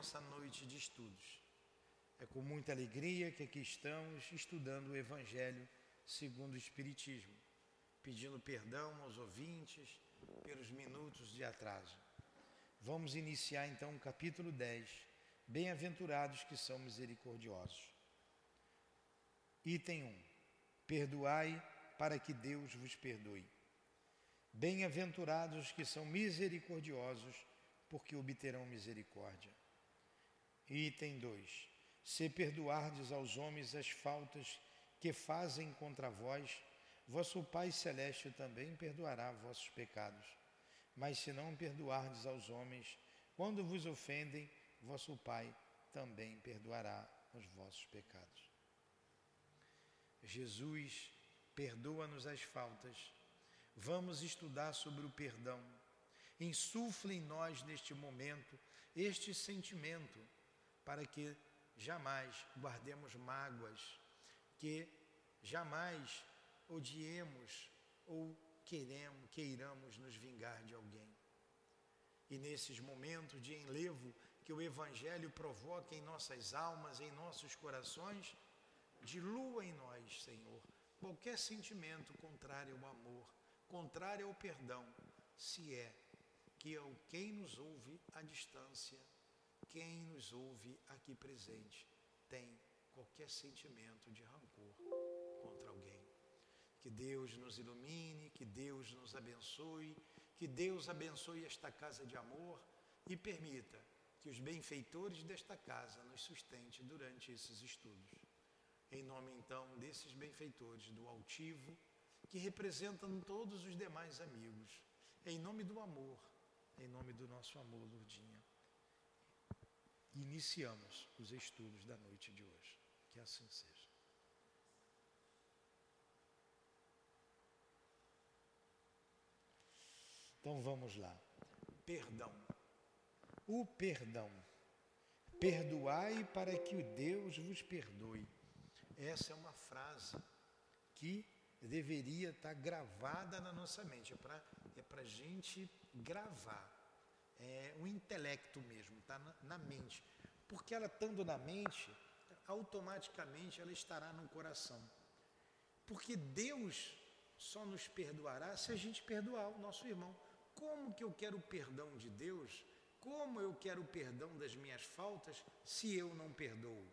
nossa noite de estudos. É com muita alegria que aqui estamos estudando o Evangelho segundo o Espiritismo, pedindo perdão aos ouvintes pelos minutos de atraso. Vamos iniciar então o capítulo 10. Bem-aventurados que são misericordiosos. Item 1. Perdoai para que Deus vos perdoe. Bem-aventurados que são misericordiosos, porque obterão misericórdia. Item 2. Se perdoardes aos homens as faltas que fazem contra vós, vosso Pai Celeste também perdoará vossos pecados. Mas se não perdoardes aos homens, quando vos ofendem, vosso Pai também perdoará os vossos pecados. Jesus perdoa-nos as faltas. Vamos estudar sobre o perdão. Insufle em nós neste momento este sentimento, para que jamais guardemos mágoas, que jamais odiemos ou queremos, queiramos nos vingar de alguém. E nesses momentos de enlevo que o Evangelho provoca em nossas almas, em nossos corações, dilua em nós, Senhor, qualquer sentimento contrário ao amor, contrário ao perdão, se é que é o quem nos ouve à distância, quem nos ouve aqui presente, tem qualquer sentimento de rancor contra alguém. Que Deus nos ilumine, que Deus nos abençoe, que Deus abençoe esta casa de amor e permita que os benfeitores desta casa nos sustente durante esses estudos. Em nome então desses benfeitores do altivo, que representam todos os demais amigos, em nome do amor, em nome do nosso amor, Lourdinha, iniciamos os estudos da noite de hoje. Que assim seja. Então vamos lá. Perdão. O perdão. Perdoai para que o Deus vos perdoe. Essa é uma frase que deveria estar gravada na nossa mente. É para é a gente gravar. É um intelecto mesmo, está na, na mente. Porque ela estando na mente, automaticamente ela estará no coração. Porque Deus só nos perdoará se a gente perdoar o nosso irmão. Como que eu quero o perdão de Deus? Como eu quero o perdão das minhas faltas se eu não perdoo?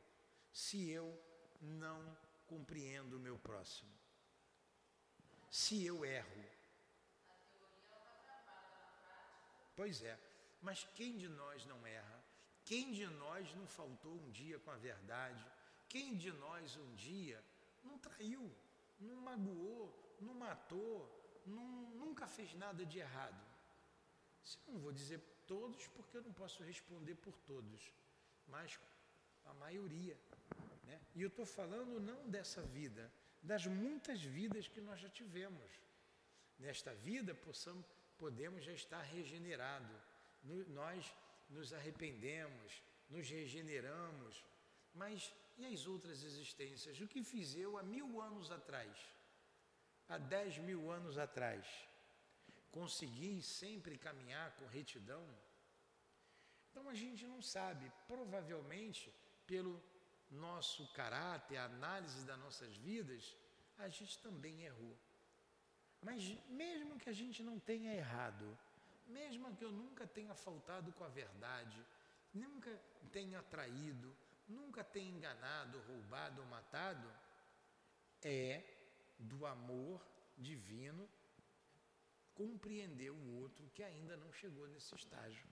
Se eu não compreendo o meu próximo? Se eu erro? Pois é, mas quem de nós não erra? Quem de nós não faltou um dia com a verdade? Quem de nós um dia não traiu, não magoou, não matou, não, nunca fez nada de errado? Eu não vou dizer todos, porque eu não posso responder por todos, mas a maioria. Né? E eu estou falando não dessa vida, das muitas vidas que nós já tivemos. Nesta vida, possamos, podemos já estar regenerado. Nós nos arrependemos, nos regeneramos, mas e as outras existências? O que fiz eu há mil anos atrás? Há dez mil anos atrás? Consegui sempre caminhar com retidão? Então a gente não sabe, provavelmente, pelo nosso caráter, a análise das nossas vidas, a gente também errou. Mas mesmo que a gente não tenha errado, mesmo que eu nunca tenha faltado com a verdade, nunca tenha traído, nunca tenha enganado, roubado ou matado, é do amor divino compreender o outro que ainda não chegou nesse estágio.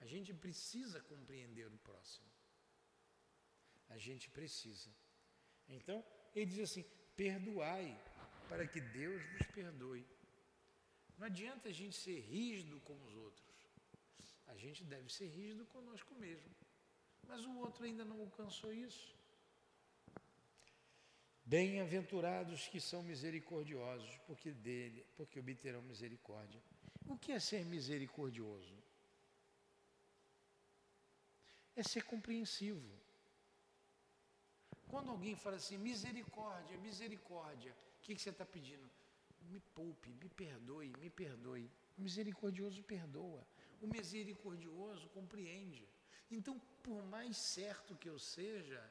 A gente precisa compreender o próximo. A gente precisa. Então, ele diz assim: perdoai, para que Deus vos perdoe. Não adianta a gente ser rígido com os outros. A gente deve ser rígido conosco mesmo. Mas o outro ainda não alcançou isso. Bem-aventurados que são misericordiosos, porque dele, porque obterão misericórdia. O que é ser misericordioso? É ser compreensivo. Quando alguém fala assim, misericórdia, misericórdia, o que, que você está pedindo? Me poupe, me perdoe, me perdoe. O misericordioso perdoa. O misericordioso compreende. Então, por mais certo que eu seja,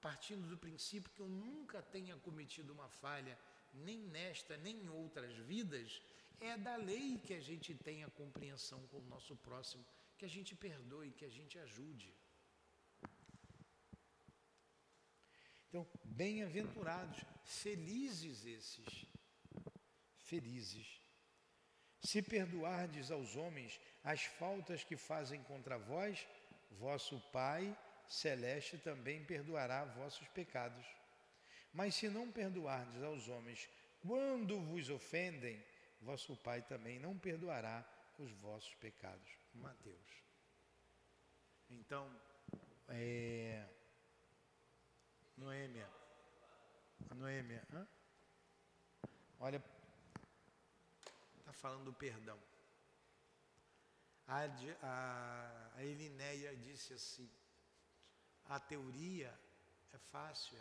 partindo do princípio que eu nunca tenha cometido uma falha, nem nesta, nem em outras vidas, é da lei que a gente tenha compreensão com o nosso próximo, que a gente perdoe, que a gente ajude. Então, bem-aventurados, felizes esses, felizes. Se perdoardes aos homens as faltas que fazem contra vós, vosso Pai celeste também perdoará vossos pecados. Mas se não perdoardes aos homens quando vos ofendem, vosso Pai também não perdoará os vossos pecados. Mateus. Então, é, Noêmia, Noêmia, hã? olha, falando do perdão. A, a, a Elinéia disse assim, a teoria é fácil,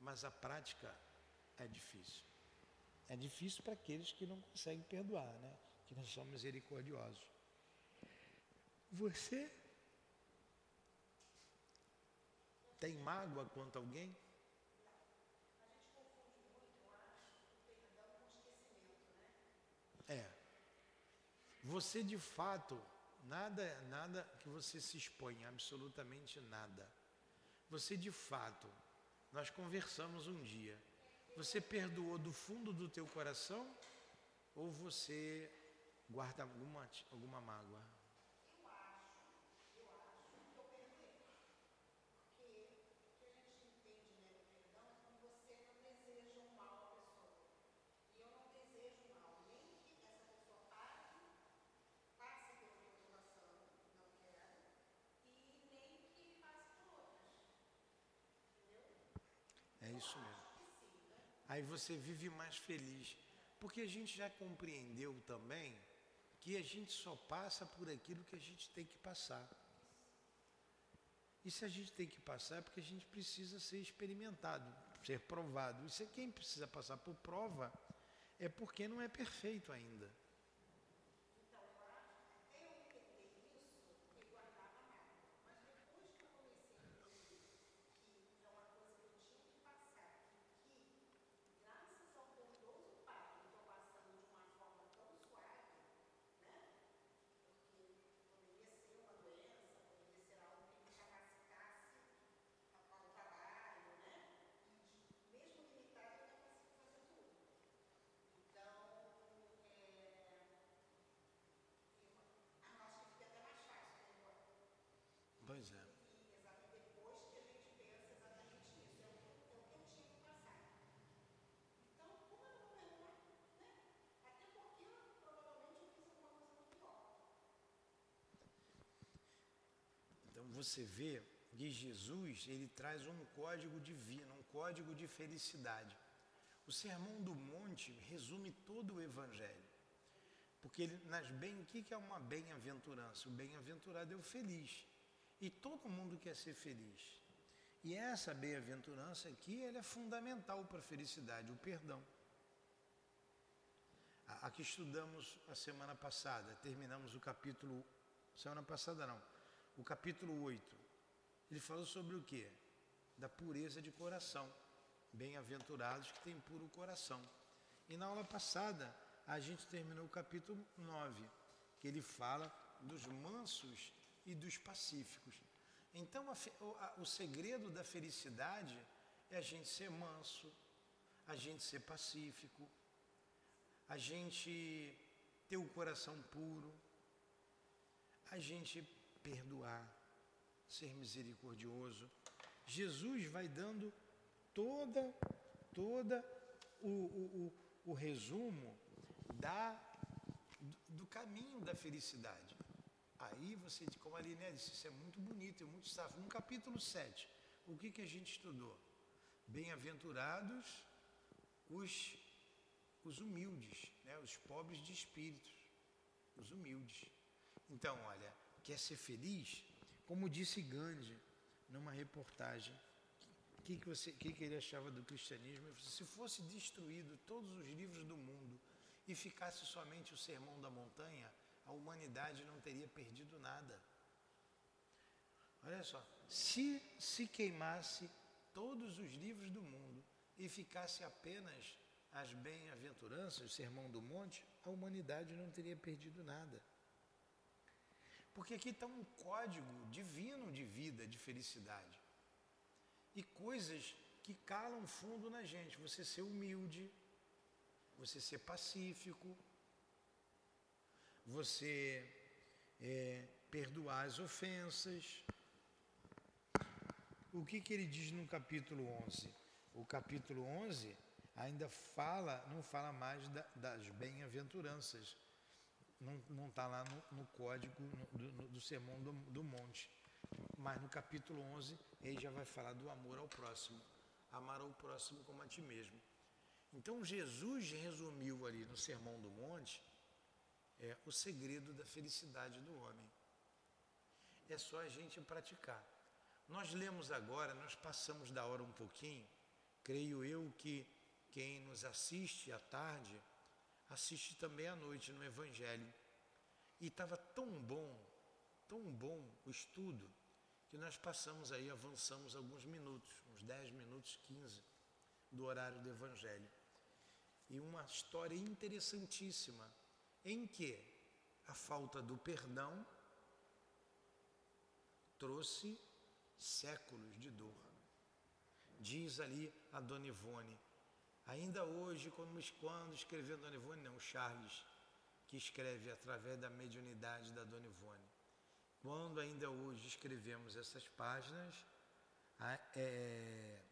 mas a prática é difícil. É difícil para aqueles que não conseguem perdoar, né? que não são misericordiosos. Você tem mágoa quanto a alguém? É. Você de fato, nada, nada que você se expõe, absolutamente nada. Você de fato, nós conversamos um dia. Você perdoou do fundo do teu coração ou você guarda alguma, alguma mágoa? isso mesmo. Aí você vive mais feliz. Porque a gente já compreendeu também que a gente só passa por aquilo que a gente tem que passar. E se a gente tem que passar é porque a gente precisa ser experimentado, ser provado. E se quem precisa passar por prova é porque não é perfeito ainda. Pois é. Então você vê que Jesus ele traz um código divino, um código de felicidade. O Sermão do Monte resume todo o Evangelho. Porque ele, nas bem, o que é uma bem-aventurança? O bem-aventurado é o feliz. E todo mundo quer ser feliz. E essa bem-aventurança aqui, ela é fundamental para a felicidade, o perdão. A, a que estudamos a semana passada, terminamos o capítulo, semana passada não, o capítulo 8. Ele falou sobre o que? Da pureza de coração. Bem-aventurados que têm puro coração. E na aula passada, a gente terminou o capítulo 9, que ele fala dos mansos e dos pacíficos. Então, a, a, o segredo da felicidade é a gente ser manso, a gente ser pacífico, a gente ter o coração puro, a gente perdoar, ser misericordioso. Jesus vai dando toda, toda o, o, o, o resumo da, do, caminho da felicidade. Aí você, como a Liné disse, isso é muito bonito, é muito sábio. No capítulo 7, o que, que a gente estudou? Bem-aventurados os, os humildes, né? os pobres de espírito, os humildes. Então, olha, quer ser feliz? Como disse Gandhi numa reportagem, o que, que, você, que, que ele achava do cristianismo? Se fosse destruído todos os livros do mundo e ficasse somente o Sermão da Montanha, a humanidade não teria perdido nada. Olha só, se se queimasse todos os livros do mundo e ficasse apenas as bem-aventuranças, o Sermão do Monte, a humanidade não teria perdido nada. Porque aqui está um código divino de vida, de felicidade. E coisas que calam fundo na gente. Você ser humilde, você ser pacífico, você é, perdoar as ofensas. O que, que ele diz no capítulo 11? O capítulo 11 ainda fala, não fala mais da, das bem-aventuranças. Não está lá no, no código do, do, Sermão do, do Monte. Mas no capítulo 11 ele já vai falar do amor ao próximo. Amar ao próximo como a ti mesmo. Então Jesus resumiu ali no Sermão do Monte é, o segredo da felicidade do homem. É só a gente praticar. Nós lemos agora, nós passamos da hora um pouquinho, creio eu que quem nos assiste à tarde, assiste também à noite no Evangelho. E estava tão bom, tão bom o estudo, que nós passamos aí, avançamos alguns minutos, uns 10 minutos, 15, do horário do Evangelho e uma história interessantíssima em que a falta do perdão trouxe séculos de dor. Diz ali a Dona Ivone, ainda hoje, quando, escreveu Dona Ivone, não, Charles, que escreve através da mediunidade da Dona Ivone. Quando ainda hoje escrevemos essas páginas, é,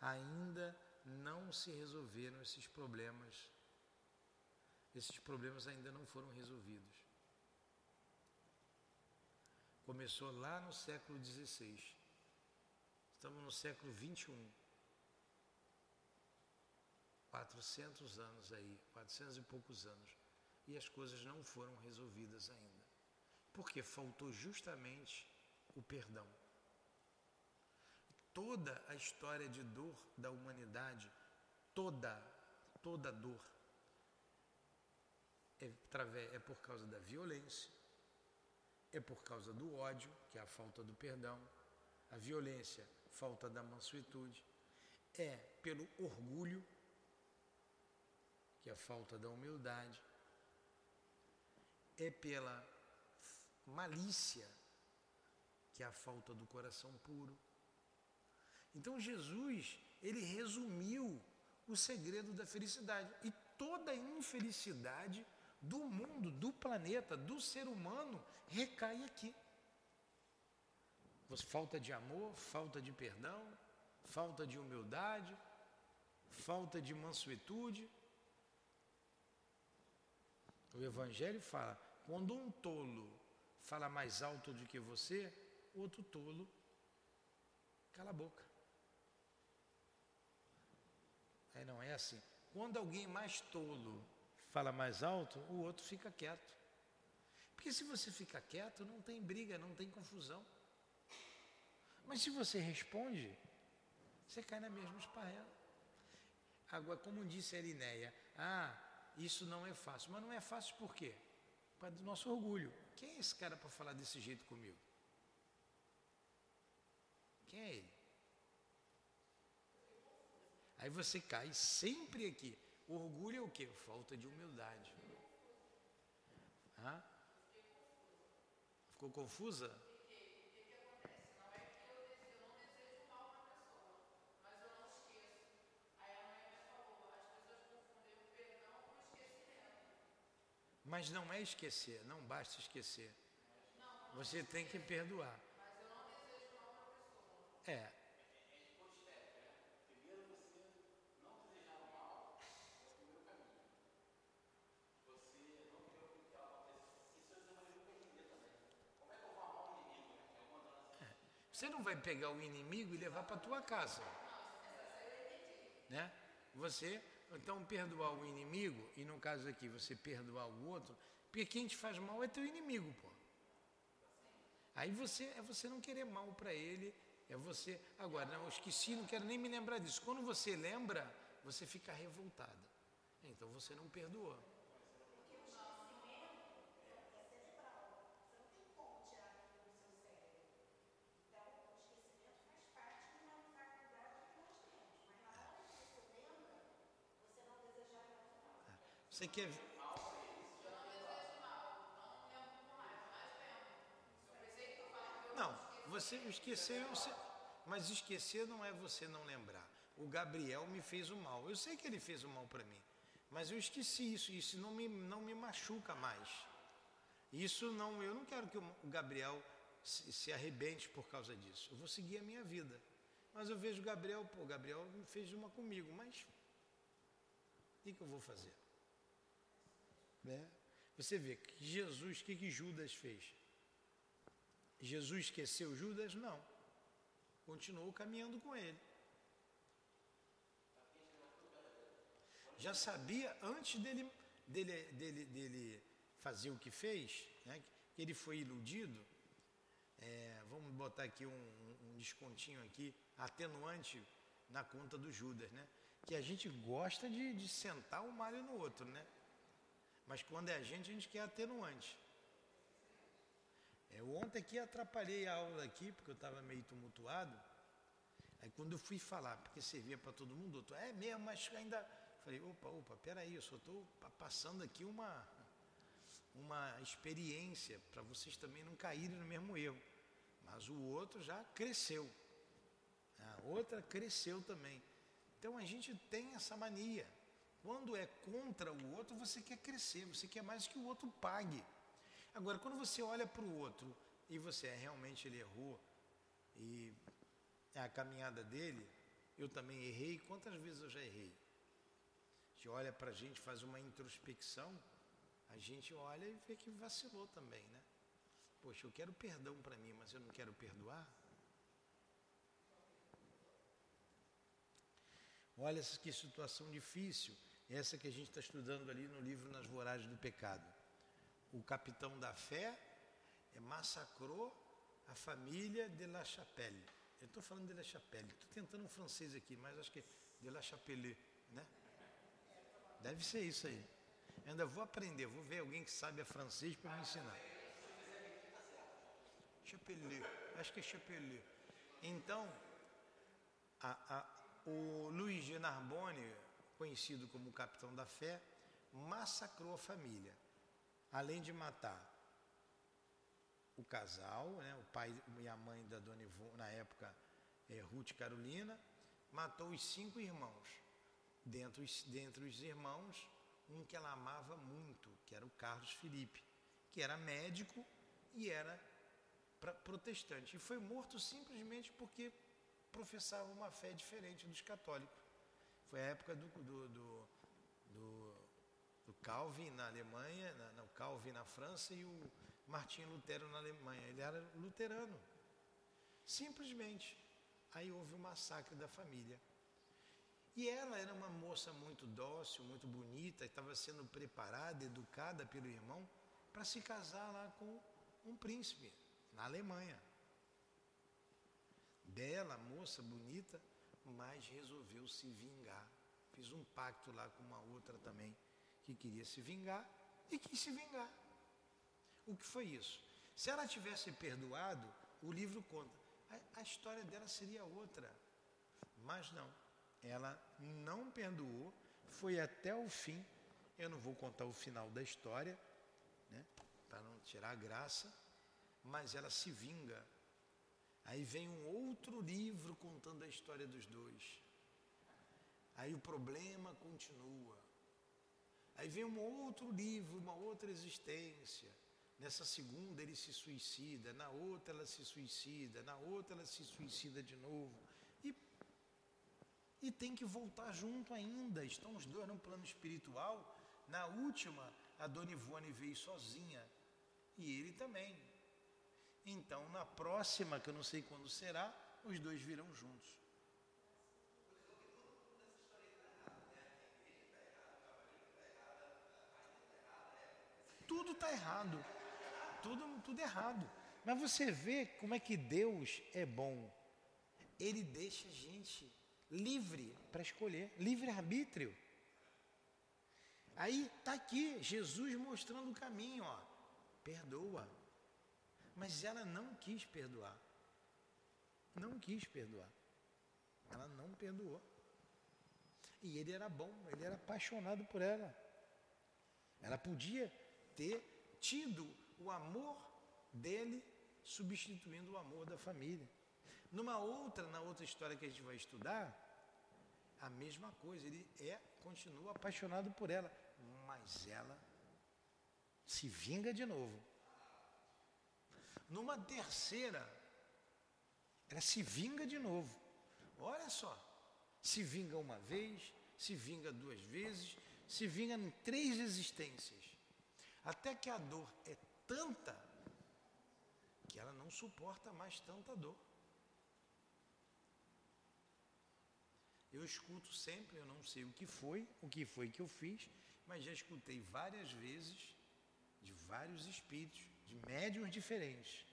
ainda não se resolveram esses problemas. Esses problemas ainda não foram resolvidos. Começou lá no século XVI. Estamos no século XXI. 400 anos aí, 400 e poucos anos. E as coisas não foram resolvidas ainda. Porque faltou justamente o perdão toda a história de dor da humanidade, toda, toda dor, é, é por causa da violência, é por causa do ódio, que é a falta do perdão, a violência, falta da mansuetude, é pelo orgulho, que é a falta da humildade, é pela malícia, que é a falta do coração puro, então Jesus, ele resumiu o segredo da felicidade. E toda a infelicidade do mundo, do planeta, do ser humano, recai aqui. Falta de amor, falta de perdão, falta de humildade, falta de mansuetude. O Evangelho fala: quando um tolo fala mais alto do que você, outro tolo cala a boca. Aí não é assim. Quando alguém mais tolo fala mais alto, o outro fica quieto. Porque se você fica quieto, não tem briga, não tem confusão. Mas se você responde, você cai na mesma esparrela. Agora, como disse a Elinéia, ah, isso não é fácil. Mas não é fácil por quê? Causa do nosso orgulho. Quem é esse cara para falar desse jeito comigo? Quem é ele? Aí você cai sempre aqui. Orgulho é o quê? Falta de humildade. Hã? Ficou confusa? Mas não é esquecer, não basta esquecer. Você tem que perdoar. É, Você não vai pegar o inimigo e levar para tua casa. Né? Você, então, perdoar o inimigo, e no caso aqui, você perdoar o outro, porque quem te faz mal é teu inimigo, pô. Aí você é você não querer mal para ele, é você. Agora, não, eu esqueci, não quero nem me lembrar disso. Quando você lembra, você fica revoltada. Então você não perdoa. Você quer. Não, você esqueceu, você... mas esquecer não é você não lembrar. O Gabriel me fez o mal. Eu sei que ele fez o mal para mim, mas eu esqueci isso. Isso não me, não me machuca mais. Isso não, eu não quero que o Gabriel se, se arrebente por causa disso. Eu vou seguir a minha vida. Mas eu vejo o Gabriel, pô, o Gabriel fez uma comigo, mas o que, que eu vou fazer? Né? Você vê que Jesus, o que, que Judas fez? Jesus esqueceu Judas? Não. Continuou caminhando com ele. Já sabia antes dele, dele, dele, dele fazer o que fez, né, que ele foi iludido. É, vamos botar aqui um, um descontinho aqui, atenuante na conta do Judas, né? Que a gente gosta de, de sentar o malho no outro, né? Mas quando é a gente, a gente quer atenuante. Eu ontem aqui atrapalhei a aula aqui, porque eu estava meio tumultuado. Aí quando eu fui falar, porque servia para todo mundo, outro, é mesmo, mas ainda. Falei, opa, opa, peraí, eu só estou passando aqui uma, uma experiência para vocês também não caírem no mesmo erro. Mas o outro já cresceu. A outra cresceu também. Então a gente tem essa mania. Quando é contra o outro, você quer crescer, você quer mais que o outro pague. Agora, quando você olha para o outro e você é, realmente ele errou e é a caminhada dele, eu também errei. Quantas vezes eu já errei? A gente olha para a gente, faz uma introspecção, a gente olha e vê que vacilou também, né? Poxa, eu quero perdão para mim, mas eu não quero perdoar. Olha que situação difícil, essa que a gente está estudando ali no livro Nas Voragens do Pecado o capitão da fé massacrou a família de La Chapelle. Eu estou falando de La Chapelle, estou tentando um francês aqui, mas acho que é de La Chapelle, né? Deve ser isso aí. Eu ainda vou aprender, vou ver alguém que sabe a francês para me ensinar. Chapelle, acho que é Chapelle. Então, a, a, o Luiz de Narbonne, conhecido como capitão da fé, massacrou a família além de matar o casal, né, o pai e a mãe da Dona Ivone, na época é, Ruth Carolina, matou os cinco irmãos. Dentre os, irmãos, um que ela amava muito, que era o Carlos Felipe, que era médico e era pra, protestante. E foi morto simplesmente porque professava uma fé diferente dos católicos. Foi a época do, do, do, do do Calvin na Alemanha, na, não, Calvin na França e o Martinho Lutero na Alemanha. Ele era luterano. Simplesmente. Aí houve o massacre da família. E ela era uma moça muito dócil, muito bonita, estava sendo preparada, educada pelo irmão para se casar lá com um príncipe na Alemanha. Bela, moça, bonita, mas resolveu se vingar. Fiz um pacto lá com uma outra também que queria se vingar e quis se vingar. O que foi isso? Se ela tivesse perdoado, o livro conta, a, a história dela seria outra. Mas não, ela não perdoou, foi até o fim. Eu não vou contar o final da história, né, para não tirar a graça, mas ela se vinga. Aí vem um outro livro contando a história dos dois. Aí o problema continua. Aí vem um outro livro, uma outra existência. Nessa segunda ele se suicida, na outra ela se suicida, na outra ela se suicida de novo. E, e tem que voltar junto ainda. Estão os dois no plano espiritual. Na última, a Dona Ivone veio sozinha. E ele também. Então, na próxima, que eu não sei quando será, os dois virão juntos. tudo está errado. Tudo, tudo errado. Mas você vê como é que Deus é bom. Ele deixa a gente livre para escolher, livre-arbítrio. Aí está aqui Jesus mostrando o caminho, ó. Perdoa. Mas ela não quis perdoar. Não quis perdoar. Ela não perdoou. E ele era bom, ele era apaixonado por ela. Ela podia ter tido o amor dele substituindo o amor da família. Numa outra, na outra história que a gente vai estudar, a mesma coisa, ele é continua apaixonado por ela, mas ela se vinga de novo. Numa terceira, ela se vinga de novo. Olha só, se vinga uma vez, se vinga duas vezes, se vinga em três existências. Até que a dor é tanta que ela não suporta mais tanta dor. Eu escuto sempre, eu não sei o que foi, o que foi que eu fiz, mas já escutei várias vezes de vários espíritos, de médiums diferentes.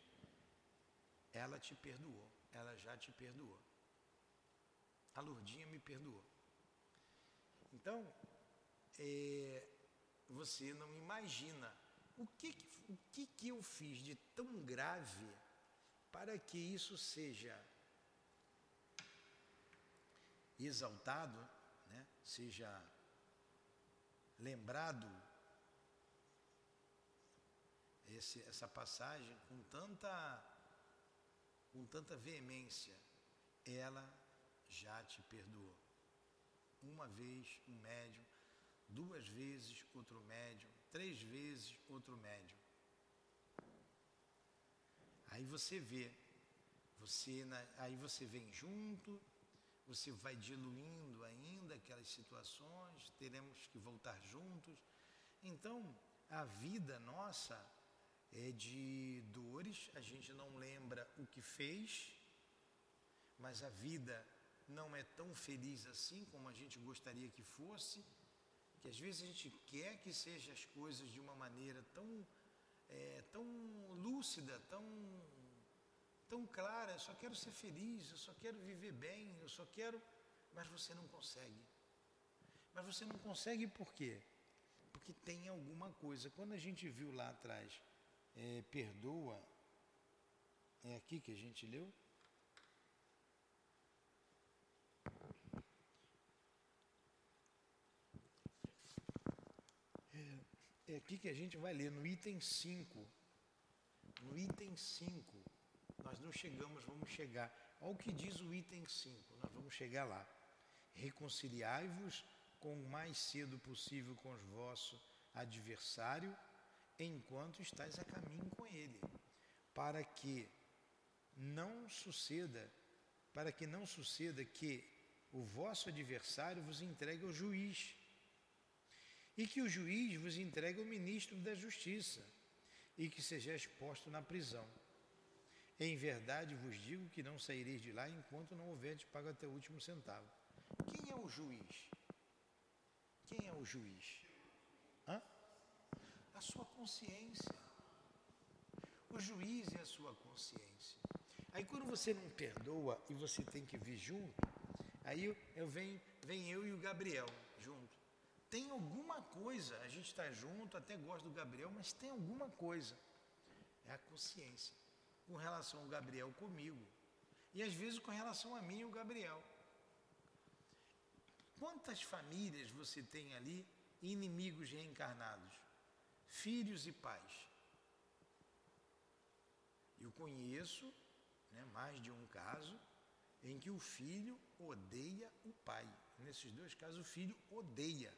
Ela te perdoou, ela já te perdoou. A Lourdinha me perdoou. Então, é, você não imagina o que, o que, que eu fiz de tão grave para que isso seja exaltado, né? seja lembrado esse, essa passagem com tanta, com tanta veemência. Ela já te perdoou. Uma vez um médium, duas vezes outro médium, três vezes outro médium. Aí você vê, você aí você vem junto, você vai diluindo ainda aquelas situações, teremos que voltar juntos. Então, a vida nossa é de dores, a gente não lembra o que fez, mas a vida não é tão feliz assim como a gente gostaria que fosse, que às vezes a gente quer que sejam as coisas de uma maneira tão, é, tão lúcida, tão tão clara, eu só quero ser feliz, eu só quero viver bem, eu só quero. Mas você não consegue. Mas você não consegue por quê? Porque tem alguma coisa. Quando a gente viu lá atrás, é, perdoa, é aqui que a gente leu? É, é aqui que a gente vai ler, no item 5. No item 5 nós não chegamos, vamos chegar. Olha o que diz o item 5, nós vamos chegar lá. Reconciliai-vos com o mais cedo possível com os vosso adversário, enquanto estáis a caminho com ele, para que não suceda, para que não suceda que o vosso adversário vos entregue ao juiz, e que o juiz vos entregue ao ministro da justiça, e que seja exposto na prisão. Em verdade vos digo que não saireis de lá enquanto não houverdes pago até o último centavo. Quem é o juiz? Quem é o juiz? A sua consciência. O juiz é a sua consciência. Aí quando você não perdoa e você tem que vir junto, aí eu, eu venho, vem eu e o Gabriel junto. Tem alguma coisa, a gente está junto, até gosto do Gabriel, mas tem alguma coisa. É a consciência com relação ao Gabriel comigo. E às vezes com relação a mim e o Gabriel. Quantas famílias você tem ali inimigos reencarnados? Filhos e pais. Eu conheço né, mais de um caso em que o filho odeia o pai. Nesses dois casos, o filho odeia.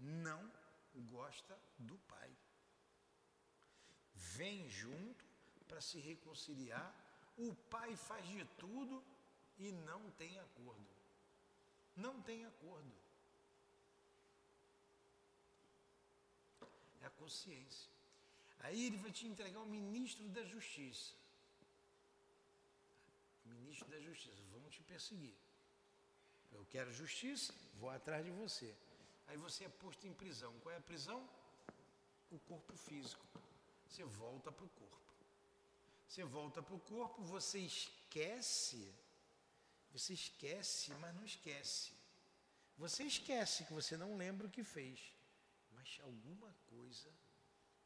Não gosta do pai vem junto para se reconciliar, o pai faz de tudo e não tem acordo. Não tem acordo. A consciência. Aí ele vai te entregar o ministro da Justiça. Ministro da Justiça, vão te perseguir. Eu quero justiça, vou atrás de você. Aí você é posto em prisão. Qual é a prisão? O corpo físico você volta para o corpo. Você volta para o corpo, você esquece, você esquece, mas não esquece. Você esquece que você não lembra o que fez, mas alguma coisa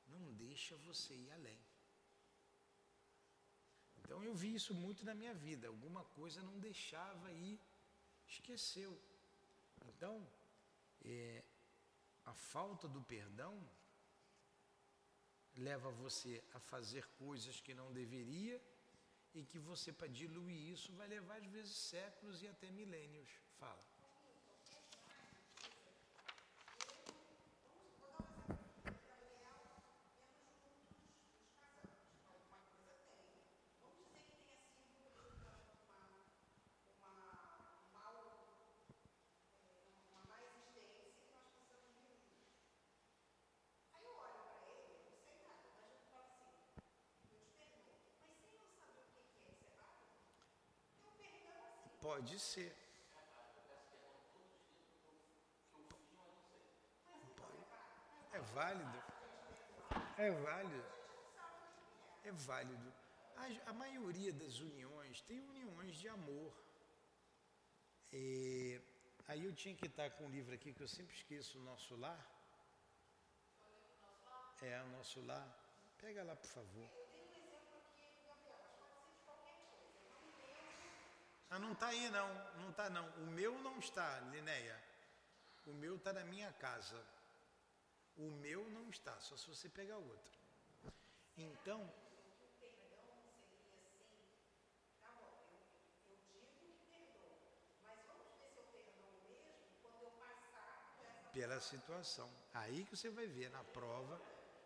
não deixa você ir além. Então eu vi isso muito na minha vida, alguma coisa não deixava ir, esqueceu. Então, é, a falta do perdão leva você a fazer coisas que não deveria e que você, para diluir isso, vai levar às vezes séculos e até milênios. Fala. Pode ser. É válido. É válido. É válido. A, a maioria das uniões tem uniões de amor. E, aí eu tinha que estar com um livro aqui que eu sempre esqueço, o Nosso Lar. É, o Nosso Lar. Pega lá, por favor. Ah, não está aí não, não está não. O meu não está, Linéia. O meu está na minha casa. O meu não está, só se você pegar outro. Então. Pela situação. Aí que você vai ver na prova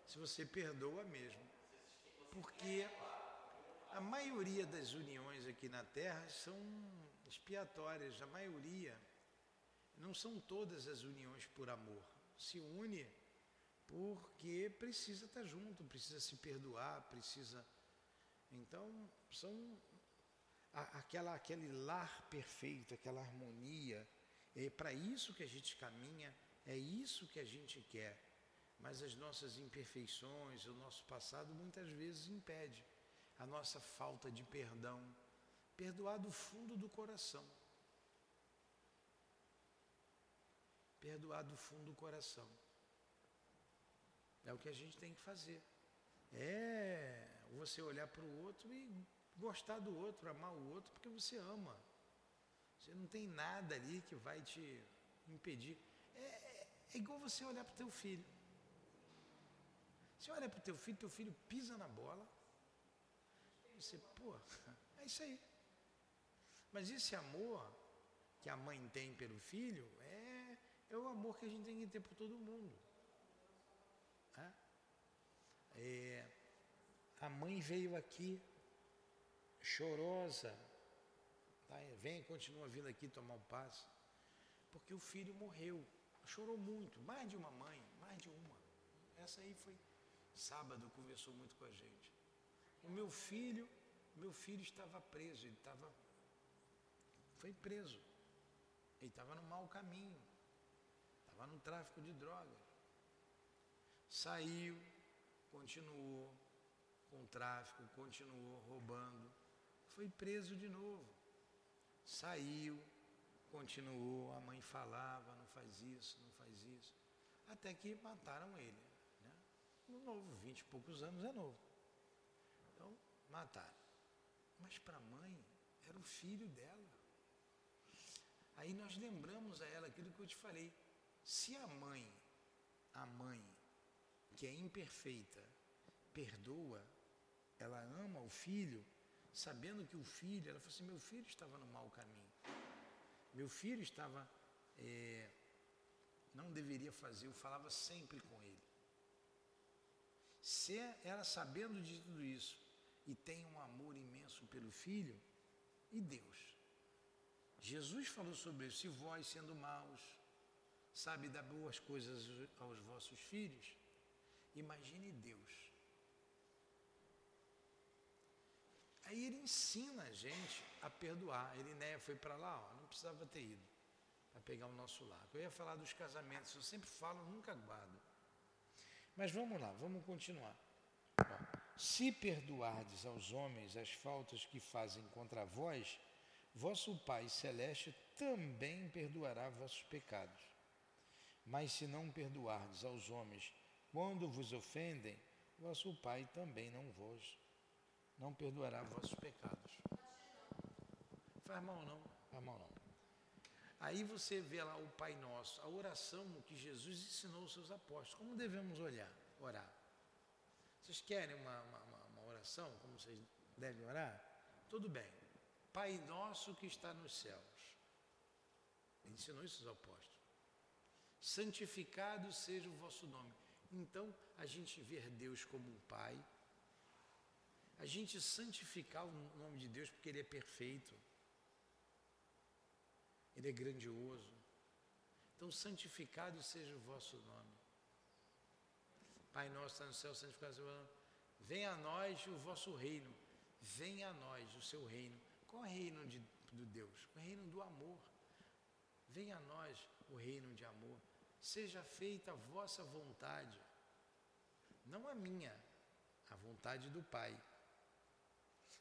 se você perdoa mesmo. Porque a maioria das uniões aqui na Terra são expiatórias, a maioria. Não são todas as uniões por amor. Se une porque precisa estar junto, precisa se perdoar, precisa. Então, são aquela, aquele lar perfeito, aquela harmonia. É para isso que a gente caminha, é isso que a gente quer. Mas as nossas imperfeições, o nosso passado muitas vezes impede a nossa falta de perdão, perdoar do fundo do coração. Perdoar do fundo do coração. É o que a gente tem que fazer. É você olhar para o outro e gostar do outro, amar o outro, porque você ama. Você não tem nada ali que vai te impedir. É, é, igual você olhar para o teu filho. Você olha para o teu filho, teu filho pisa na bola, você, pô, é isso aí. Mas esse amor que a mãe tem pelo filho é, é o amor que a gente tem que ter por todo mundo. É? A mãe veio aqui chorosa, tá? vem e continua vindo aqui tomar o passe, porque o filho morreu. Chorou muito, mais de uma mãe, mais de uma. Essa aí foi sábado, conversou muito com a gente. O meu filho, meu filho estava preso, ele estava foi preso. Ele estava no mau caminho. Estava no tráfico de drogas. Saiu, continuou com o tráfico, continuou roubando. Foi preso de novo. Saiu, continuou, a mãe falava, não faz isso, não faz isso. Até que mataram ele. Né? No novo, vinte e poucos anos é novo. Mataram. Mas para a mãe, era o filho dela. Aí nós lembramos a ela aquilo que eu te falei. Se a mãe, a mãe, que é imperfeita, perdoa, ela ama o filho, sabendo que o filho, ela falou assim: meu filho estava no mau caminho. Meu filho estava. É, não deveria fazer, eu falava sempre com ele. Se ela sabendo de tudo isso, e tem um amor imenso pelo Filho e Deus. Jesus falou sobre isso. Se vós, sendo maus, sabe dar boas coisas aos vossos filhos, imagine Deus. Aí ele ensina a gente a perdoar. Ele né, foi para lá, ó, não precisava ter ido para pegar o nosso lado. Eu ia falar dos casamentos, eu sempre falo, nunca guardo. Mas vamos lá, vamos continuar. Se perdoardes aos homens as faltas que fazem contra vós, vosso Pai Celeste também perdoará vossos pecados. Mas se não perdoardes aos homens quando vos ofendem, vosso Pai também não vos não perdoará vossos pecados. Faz mal não, faz mal não. Aí você vê lá o Pai Nosso, a oração que Jesus ensinou aos seus apóstolos. Como devemos olhar, orar? Vocês querem uma, uma, uma oração, como vocês devem orar? Tudo bem. Pai Nosso que está nos céus. Ele ensinou isso aos apóstolos. Santificado seja o vosso nome. Então, a gente ver Deus como um Pai, a gente santificar o nome de Deus porque Ele é perfeito. Ele é grandioso. Então, santificado seja o vosso nome. Pai nosso está no céu, santificado seja nome. Venha a nós o vosso reino. Venha a nós o seu reino. Qual é o reino de, do Deus? O reino do amor. Venha a nós o reino de amor. Seja feita a vossa vontade, não a minha, a vontade do Pai.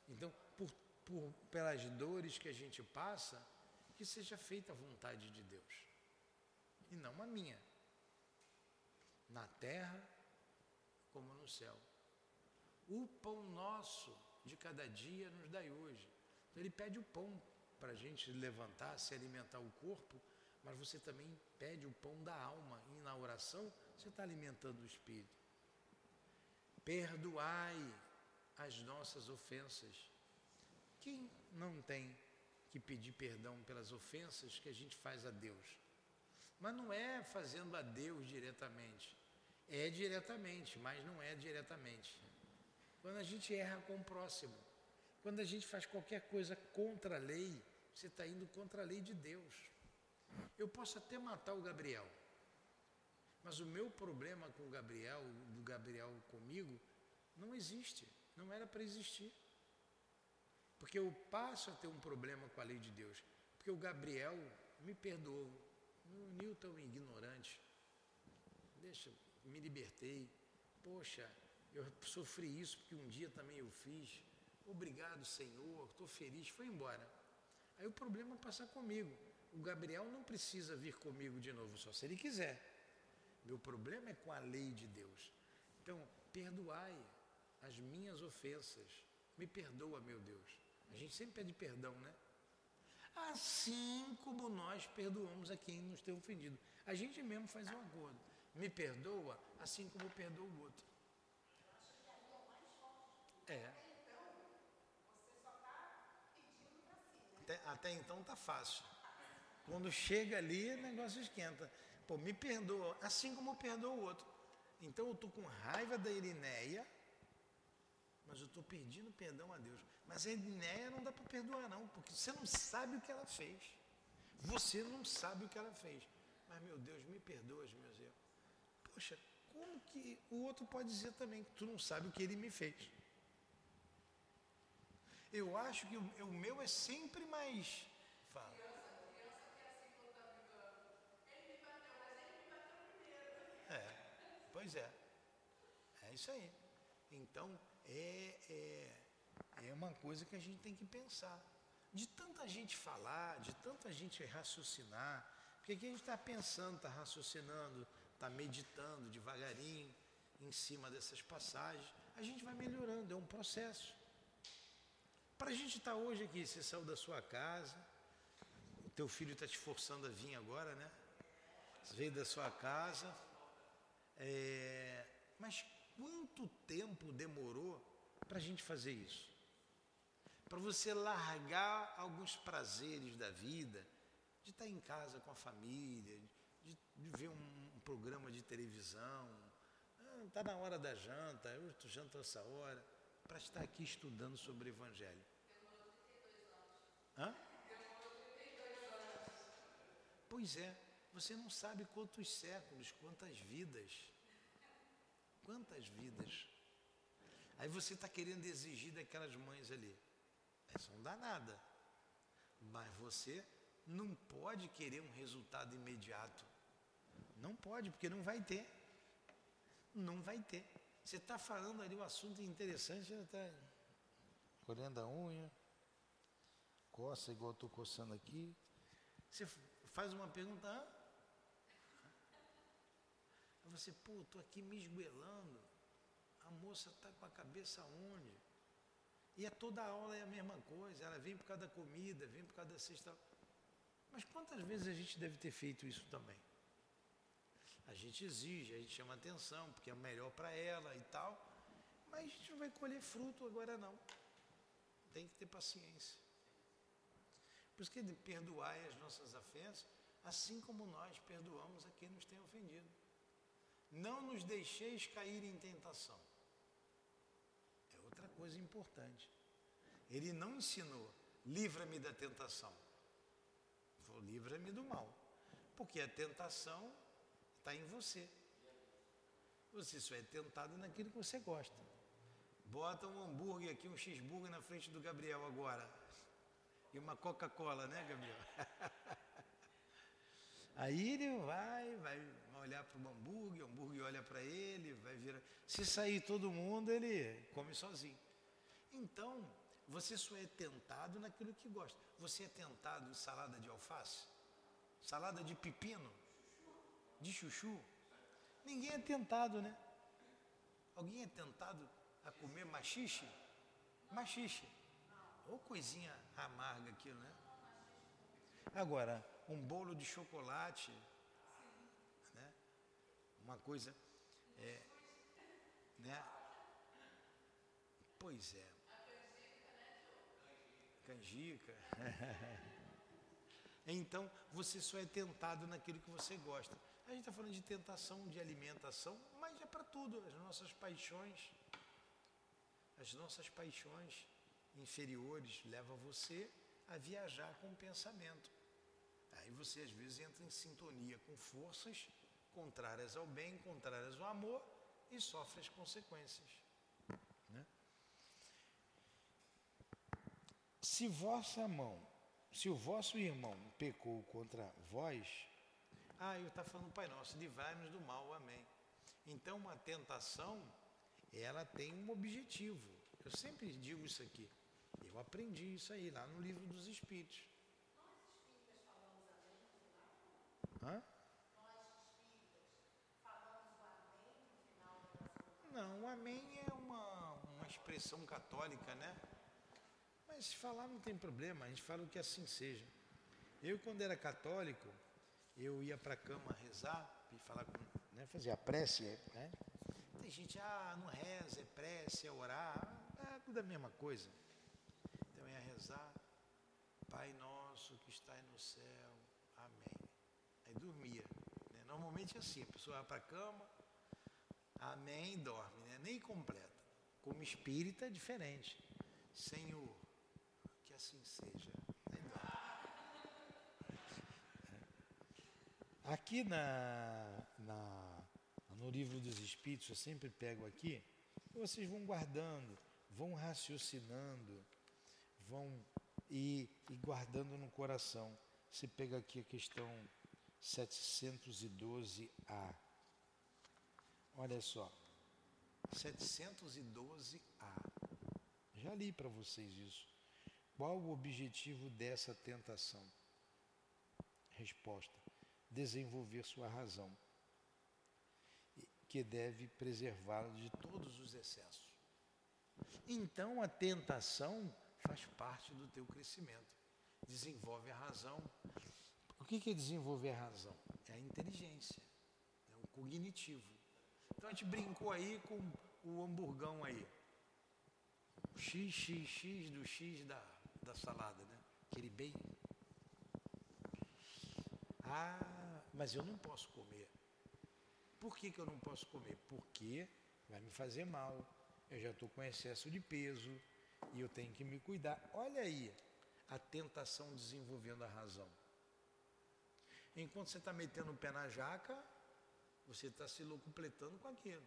Então, por, por, pelas dores que a gente passa, que seja feita a vontade de Deus e não a minha, na terra como no céu. O pão nosso de cada dia nos dai hoje. Então, ele pede o pão para a gente levantar, se alimentar o corpo, mas você também pede o pão da alma e na oração você está alimentando o espírito. Perdoai as nossas ofensas. Quem não tem que pedir perdão pelas ofensas que a gente faz a Deus. Mas não é fazendo a Deus diretamente. É diretamente, mas não é diretamente. Quando a gente erra com o próximo, quando a gente faz qualquer coisa contra a lei, você está indo contra a lei de Deus. Eu posso até matar o Gabriel, mas o meu problema com o Gabriel, do Gabriel comigo, não existe, não era para existir. Porque eu passo a ter um problema com a lei de Deus. Porque o Gabriel me perdoou. O Newton ignorante. Deixa, me libertei. Poxa, eu sofri isso porque um dia também eu fiz. Obrigado, Senhor, estou feliz. Foi embora. Aí o problema passa comigo. O Gabriel não precisa vir comigo de novo, só se ele quiser. Meu problema é com a lei de Deus. Então, perdoai as minhas ofensas. Me perdoa, meu Deus. A gente sempre pede perdão, né? Assim como nós perdoamos a quem nos tem ofendido. A gente mesmo faz um acordo. Me perdoa, assim como eu perdoo o outro. É. Até, até então tá fácil. Quando chega ali, o negócio esquenta. Pô, me perdoa, assim como eu perdoo o outro. Então eu tô com raiva da Irineia, mas eu estou pedindo perdão a Deus. Mas a Edneia não dá para perdoar, não, porque você não sabe o que ela fez. Você não sabe o que ela fez. Mas, meu Deus, me perdoa os meus. Poxa, como que o outro pode dizer também que tu não sabe o que ele me fez? Eu acho que o, o meu é sempre mais. Fala. É, pois é. É isso aí. Então, é, é, é uma coisa que a gente tem que pensar. De tanta gente falar, de tanta gente raciocinar, porque aqui a gente está pensando, está raciocinando, está meditando devagarinho em cima dessas passagens, a gente vai melhorando, é um processo. Para a gente estar tá hoje aqui, você saiu da sua casa, o teu filho está te forçando a vir agora, né? Você veio da sua casa, é, mas Quanto tempo demorou para a gente fazer isso? Para você largar alguns prazeres da vida, de estar em casa com a família, de, de ver um, programa de televisão, está ah, na hora da janta, eu jantando essa hora, para estar aqui estudando sobre o Evangelho. Hã? Pois é, você não sabe quantos séculos, quantas vidas Quantas vidas? Aí você está querendo exigir daquelas mães ali. Elas são danadas. Mas você não pode querer um resultado imediato. Não pode, porque não vai ter. Não vai ter. Você está falando ali um assunto interessante, já está colhendo a unha, coça igual estou coçando aqui. Você faz uma pergunta, ah, você, pô, estou aqui me esguelando. A moça está com a cabeça onde? E é toda a aula é a mesma coisa. Ela vem por causa da comida, vem por causa da cesta. Mas quantas vezes a gente deve ter feito isso também? A gente exige, a gente chama atenção, porque é melhor para ela e tal, mas a gente não vai colher fruto agora não. Tem que ter paciência. Por isso que perdoai as nossas ofensas, assim como nós perdoamos a quem nos tem ofendido. Não nos deixeis cair em tentação. É outra coisa importante. Ele não ensinou, livra-me da tentação. Livra-me do mal. Porque a tentação está em você. Você só é tentado naquilo que você gosta. Bota um hambúrguer aqui, um cheeseburger na frente do Gabriel agora. E uma Coca-Cola, né, Gabriel? Aí ele vai, vai olhar para o hambúrguer, o hambúrguer olha para ele, vai virar. Se sair todo mundo, ele come sozinho. Então, você só é tentado naquilo que gosta. Você é tentado em salada de alface? Salada de pepino? De chuchu? Ninguém é tentado, né? Alguém é tentado a comer machixe? Machixe. Ou coisinha amarga aquilo, né? Agora, um bolo de chocolate, né? Uma coisa, é, né? Pois é. Canjica. então, você só é tentado naquilo que você gosta. A gente está falando de tentação de alimentação, mas é para tudo. As nossas paixões, as nossas paixões inferiores levam você a viajar com o pensamento. Aí você às vezes entra em sintonia com forças contrárias ao bem, contrárias ao amor e sofre as consequências. Né? Se vossa mão, se o vosso irmão pecou contra vós, ah, eu estou falando Pai Nosso, livrai-nos do mal, amém. Então uma tentação, ela tem um objetivo. Eu sempre digo isso aqui. Eu aprendi isso aí lá no livro dos Espíritos. Hã? Não, amém é uma, uma expressão católica, né? Mas se falar não tem problema, a gente fala o que assim seja. Eu, quando era católico, eu ia para a cama rezar e falar com, né, fazer a prece, né? Tem gente, ah, não reza, é prece, é orar, é tudo a mesma coisa. Então ia rezar, Pai nosso que está no céu, amém. Aí dormia. Né? Normalmente é assim, a pessoa vai para a cama, amém, dorme, né? nem completa. Como espírita é diferente. Senhor, que assim seja. Aqui na, na, no livro dos Espíritos, eu sempre pego aqui, vocês vão guardando, vão raciocinando, vão e, guardando no coração. Você pega aqui a questão 712A. Olha só. 712A. Já li para vocês isso. Qual o objetivo dessa tentação? Resposta: desenvolver sua razão, que deve preservá-la de todos os excessos. Então a tentação faz parte do teu crescimento. Desenvolve a razão. O que é desenvolver a razão? É a inteligência, é o cognitivo. Então a gente brincou aí com o hamburgão aí. O XXX do X da, da salada, né? Aquele bem. Ah, mas eu não posso comer. Por que, que eu não posso comer? Porque vai me fazer mal. Eu já estou com excesso de peso e eu tenho que me cuidar. Olha aí a tentação desenvolvendo a razão. Enquanto você está metendo o pé na jaca, você está se locupletando com aquilo.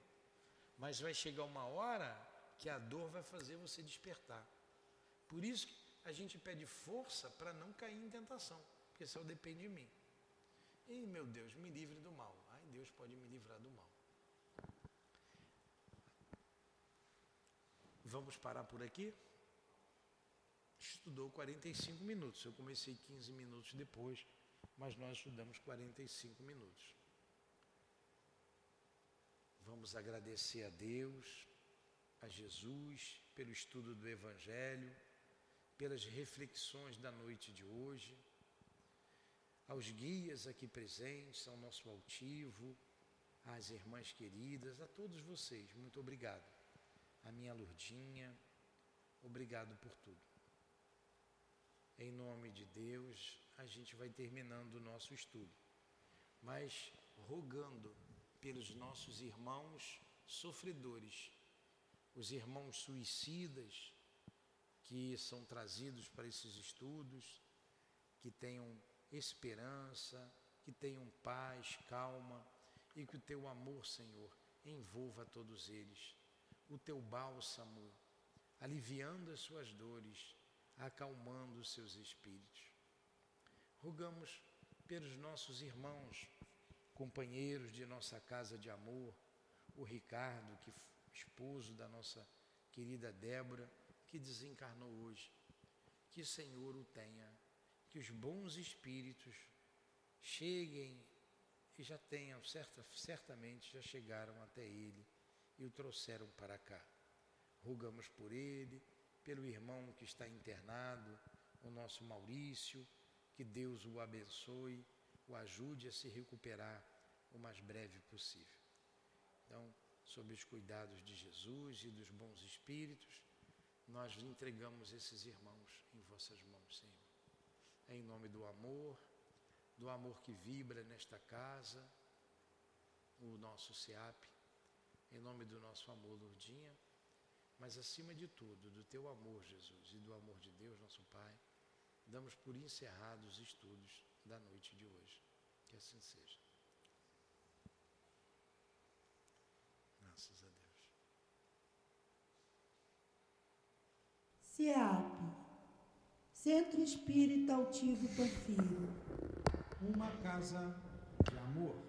Mas vai chegar uma hora que a dor vai fazer você despertar. Por isso a gente pede força para não cair em tentação, porque só depende de mim. E meu Deus, me livre do mal. Ai, Deus pode me livrar do mal. Vamos parar por aqui? Estudou 45 minutos. Eu comecei 15 minutos depois, mas nós estudamos 45 minutos. Vamos agradecer a Deus, a Jesus, pelo estudo do Evangelho, pelas reflexões da noite de hoje. Aos guias aqui presentes, ao nosso altivo, às irmãs queridas, a todos vocês, muito obrigado. A minha Lurdinha, obrigado por tudo. Em nome de Deus, a gente vai terminando o nosso estudo, mas rogando pelos nossos irmãos sofredores, os irmãos suicidas que são trazidos para esses estudos, que tenham esperança, que tenham paz, calma e que o teu amor, Senhor, envolva todos eles. O teu bálsamo, aliviando as suas dores, acalmando os seus espíritos. Rogamos pelos nossos irmãos, companheiros de nossa casa de amor, o Ricardo, que esposo da nossa querida Débora, que desencarnou hoje. Que o Senhor o tenha que os bons espíritos cheguem e já tenham, certa, certamente já chegaram até ele e o trouxeram para cá. Rogamos por ele, pelo irmão que está internado, o nosso Maurício, que Deus o abençoe, o ajude a se recuperar o mais breve possível. Então, sob os cuidados de Jesus e dos bons espíritos, nós entregamos esses irmãos em vossas mãos, Senhor em nome do amor, do amor que vibra nesta casa, o nosso SEAP, em nome do nosso amor, Lourdinha, mas acima de tudo, do teu amor, Jesus, e do amor de Deus, nosso Pai, damos por encerrados os estudos da noite de hoje. Que assim seja. Graças a Deus. SEAP Centro Espírita Altivo Panfiro. Uma casa de amor.